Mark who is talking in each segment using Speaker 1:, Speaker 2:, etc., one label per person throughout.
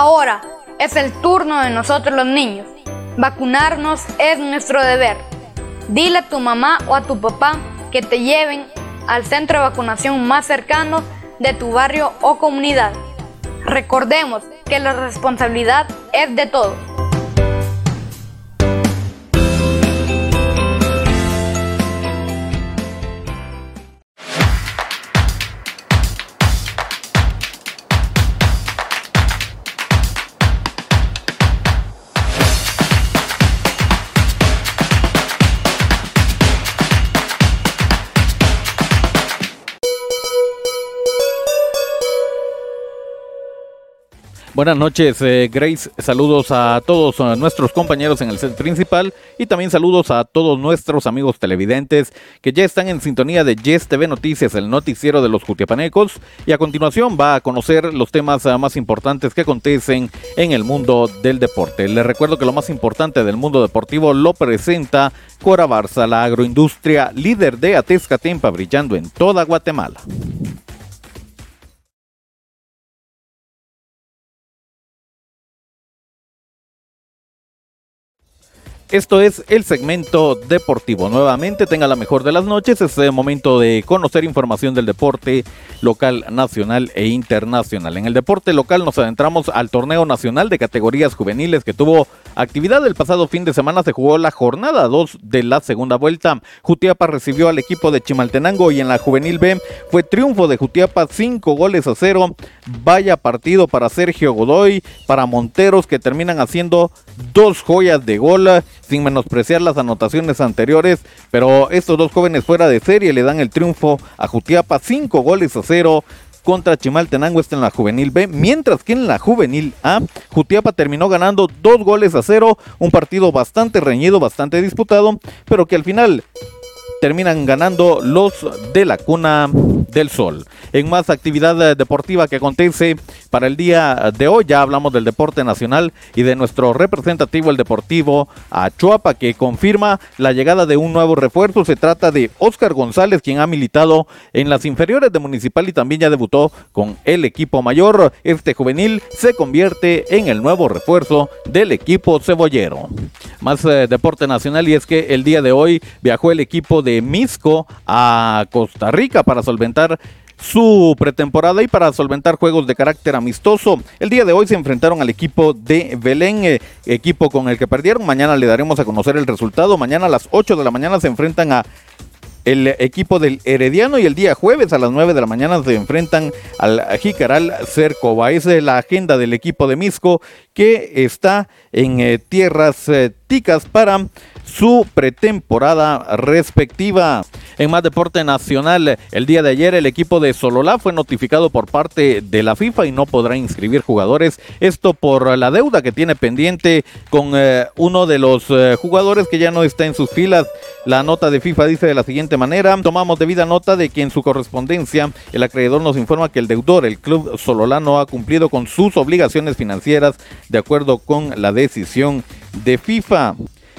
Speaker 1: Ahora es el turno de nosotros los niños. Vacunarnos es nuestro deber. Dile a tu mamá o a tu papá que te lleven al centro de vacunación más cercano de tu barrio o comunidad. Recordemos que la responsabilidad es de todos.
Speaker 2: Buenas noches, eh, Grace. Saludos a todos nuestros compañeros en el set principal y también saludos a todos nuestros amigos televidentes que ya están en sintonía de Yes TV Noticias, el noticiero de los Jutiapanecos. Y a continuación va a conocer los temas ah, más importantes que acontecen en el mundo del deporte. Les recuerdo que lo más importante del mundo deportivo lo presenta Cora Barza, la agroindustria líder de Atezcatempa, brillando en toda Guatemala. Esto es el segmento deportivo. Nuevamente tenga la mejor de las noches. Es el momento de conocer información del deporte local, nacional e internacional. En el deporte local nos adentramos al torneo nacional de categorías juveniles que tuvo actividad el pasado fin de semana. Se jugó la jornada 2 de la segunda vuelta. Jutiapa recibió al equipo de Chimaltenango y en la juvenil B fue triunfo de Jutiapa 5 goles a 0. Vaya partido para Sergio Godoy, para Monteros que terminan haciendo dos joyas de gol sin menospreciar las anotaciones anteriores, pero estos dos jóvenes fuera de serie le dan el triunfo a Jutiapa, cinco goles a cero contra Chimaltenango está en la juvenil B, mientras que en la juvenil A, Jutiapa terminó ganando dos goles a cero, un partido bastante reñido, bastante disputado, pero que al final terminan ganando los de la cuna del sol. En más actividad eh, deportiva que acontece para el día de hoy, ya hablamos del deporte nacional y de nuestro representativo, el deportivo Achuapa, que confirma la llegada de un nuevo refuerzo. Se trata de Oscar González, quien ha militado en las inferiores de Municipal y también ya debutó con el equipo mayor. Este juvenil se convierte en el nuevo refuerzo del equipo cebollero. Más eh, deporte nacional y es que el día de hoy viajó el equipo de Misco a Costa Rica para solventar su pretemporada y para solventar juegos de carácter amistoso. El día de hoy se enfrentaron al equipo de Belén, eh, equipo con el que perdieron. Mañana le daremos a conocer el resultado. Mañana a las 8 de la mañana se enfrentan a el equipo del Herediano y el día jueves a las 9 de la mañana se enfrentan al Jicaral Cercova. Esa es la agenda del equipo de Misco que está en eh, tierras eh, ticas para su pretemporada respectiva. En más deporte nacional, el día de ayer el equipo de Sololá fue notificado por parte de la FIFA y no podrá inscribir jugadores. Esto por la deuda que tiene pendiente con eh, uno de los eh, jugadores que ya no está en sus filas. La nota de FIFA dice de la siguiente manera, tomamos debida nota de que en su correspondencia el acreedor nos informa que el deudor, el club Sololá, no ha cumplido con sus obligaciones financieras de acuerdo con la decisión de FIFA.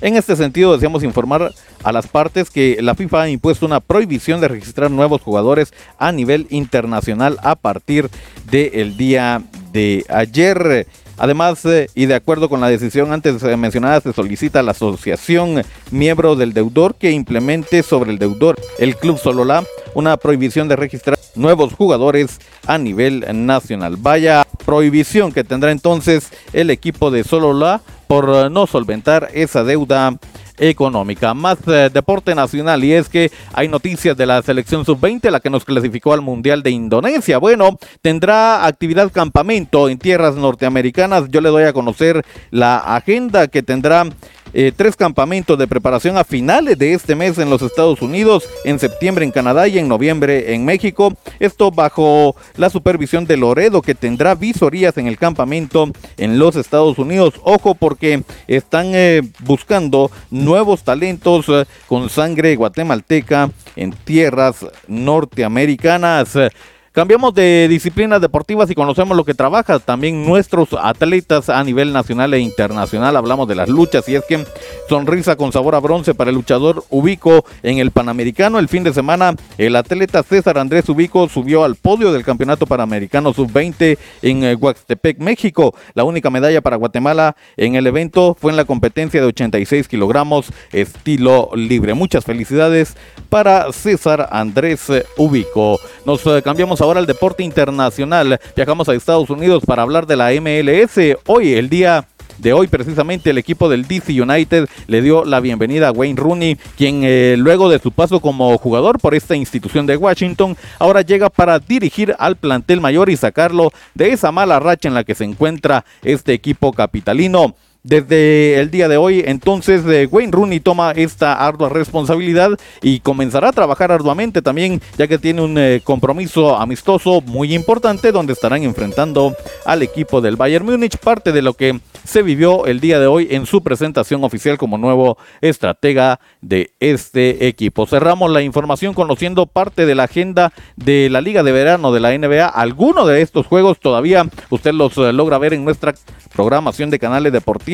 Speaker 2: En este sentido, deseamos informar a las partes que la FIFA ha impuesto una prohibición de registrar nuevos jugadores a nivel internacional a partir del día de ayer. Además, eh, y de acuerdo con la decisión antes mencionada, se solicita a la asociación miembro del deudor que implemente sobre el deudor, el Club Solola, una prohibición de registrar nuevos jugadores a nivel nacional. Vaya prohibición que tendrá entonces el equipo de Solola por eh, no solventar esa deuda económica. Más eh, deporte nacional y es que hay noticias de la selección sub-20, la que nos clasificó al Mundial de Indonesia. Bueno, tendrá actividad campamento en tierras norteamericanas. Yo le doy a conocer la agenda que tendrá eh, tres campamentos de preparación a finales de este mes en los Estados Unidos, en septiembre en Canadá y en noviembre en México. Esto bajo la supervisión de Loredo, que tendrá visorías en el campamento en los Estados Unidos. Ojo porque están eh, buscando nuevos talentos eh, con sangre guatemalteca en tierras norteamericanas. Cambiamos de disciplinas deportivas y conocemos lo que trabaja también nuestros atletas a nivel nacional e internacional. Hablamos de las luchas y es que sonrisa con sabor a bronce para el luchador Ubico en el Panamericano. El fin de semana el atleta César Andrés Ubico subió al podio del Campeonato Panamericano Sub-20 en eh, Huaxtepec, México. La única medalla para Guatemala en el evento fue en la competencia de 86 kilogramos estilo libre. Muchas felicidades para César Andrés Ubico. Nos eh, cambiamos ahora al deporte internacional. Viajamos a Estados Unidos para hablar de la MLS. Hoy, el día de hoy precisamente el equipo del DC United le dio la bienvenida a Wayne Rooney, quien eh, luego de su paso como jugador por esta institución de Washington, ahora llega para dirigir al plantel mayor y sacarlo de esa mala racha en la que se encuentra este equipo capitalino. Desde el día de hoy, entonces, eh, Wayne Rooney toma esta ardua responsabilidad y comenzará a trabajar arduamente también, ya que tiene un eh, compromiso amistoso muy importante donde estarán enfrentando al equipo del Bayern Múnich, parte de lo que se vivió el día de hoy en su presentación oficial como nuevo estratega de este equipo. Cerramos la información conociendo parte de la agenda de la Liga de Verano de la NBA. Algunos de estos juegos todavía usted los eh, logra ver en nuestra programación de canales deportivos.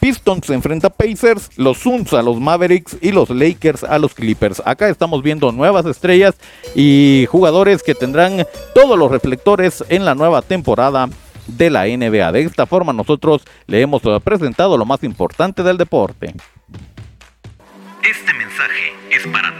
Speaker 2: Pistons se enfrenta a Pacers, los Suns a los Mavericks y los Lakers a los Clippers. Acá estamos viendo nuevas estrellas y jugadores que tendrán todos los reflectores en la nueva temporada de la NBA. De esta forma nosotros le hemos presentado lo más importante del deporte.
Speaker 3: Este mensaje es para.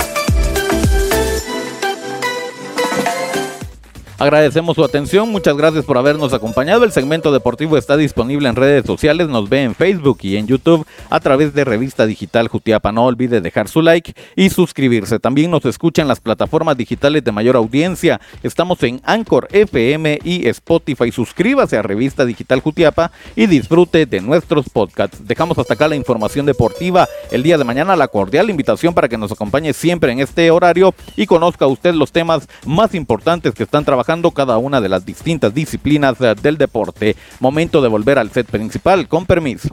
Speaker 2: Agradecemos su atención, muchas gracias por habernos acompañado. El segmento deportivo está disponible en redes sociales, nos ve en Facebook y en YouTube a través de Revista Digital Jutiapa. No olvide dejar su like y suscribirse. También nos escucha en las plataformas digitales de mayor audiencia. Estamos en Anchor FM y Spotify. Suscríbase a Revista Digital Jutiapa y disfrute de nuestros podcasts. Dejamos hasta acá la información deportiva. El día de mañana la cordial invitación para que nos acompañe siempre en este horario y conozca usted los temas más importantes que están trabajando cada una de las distintas disciplinas eh, del deporte. Momento de volver al set principal, con permiso.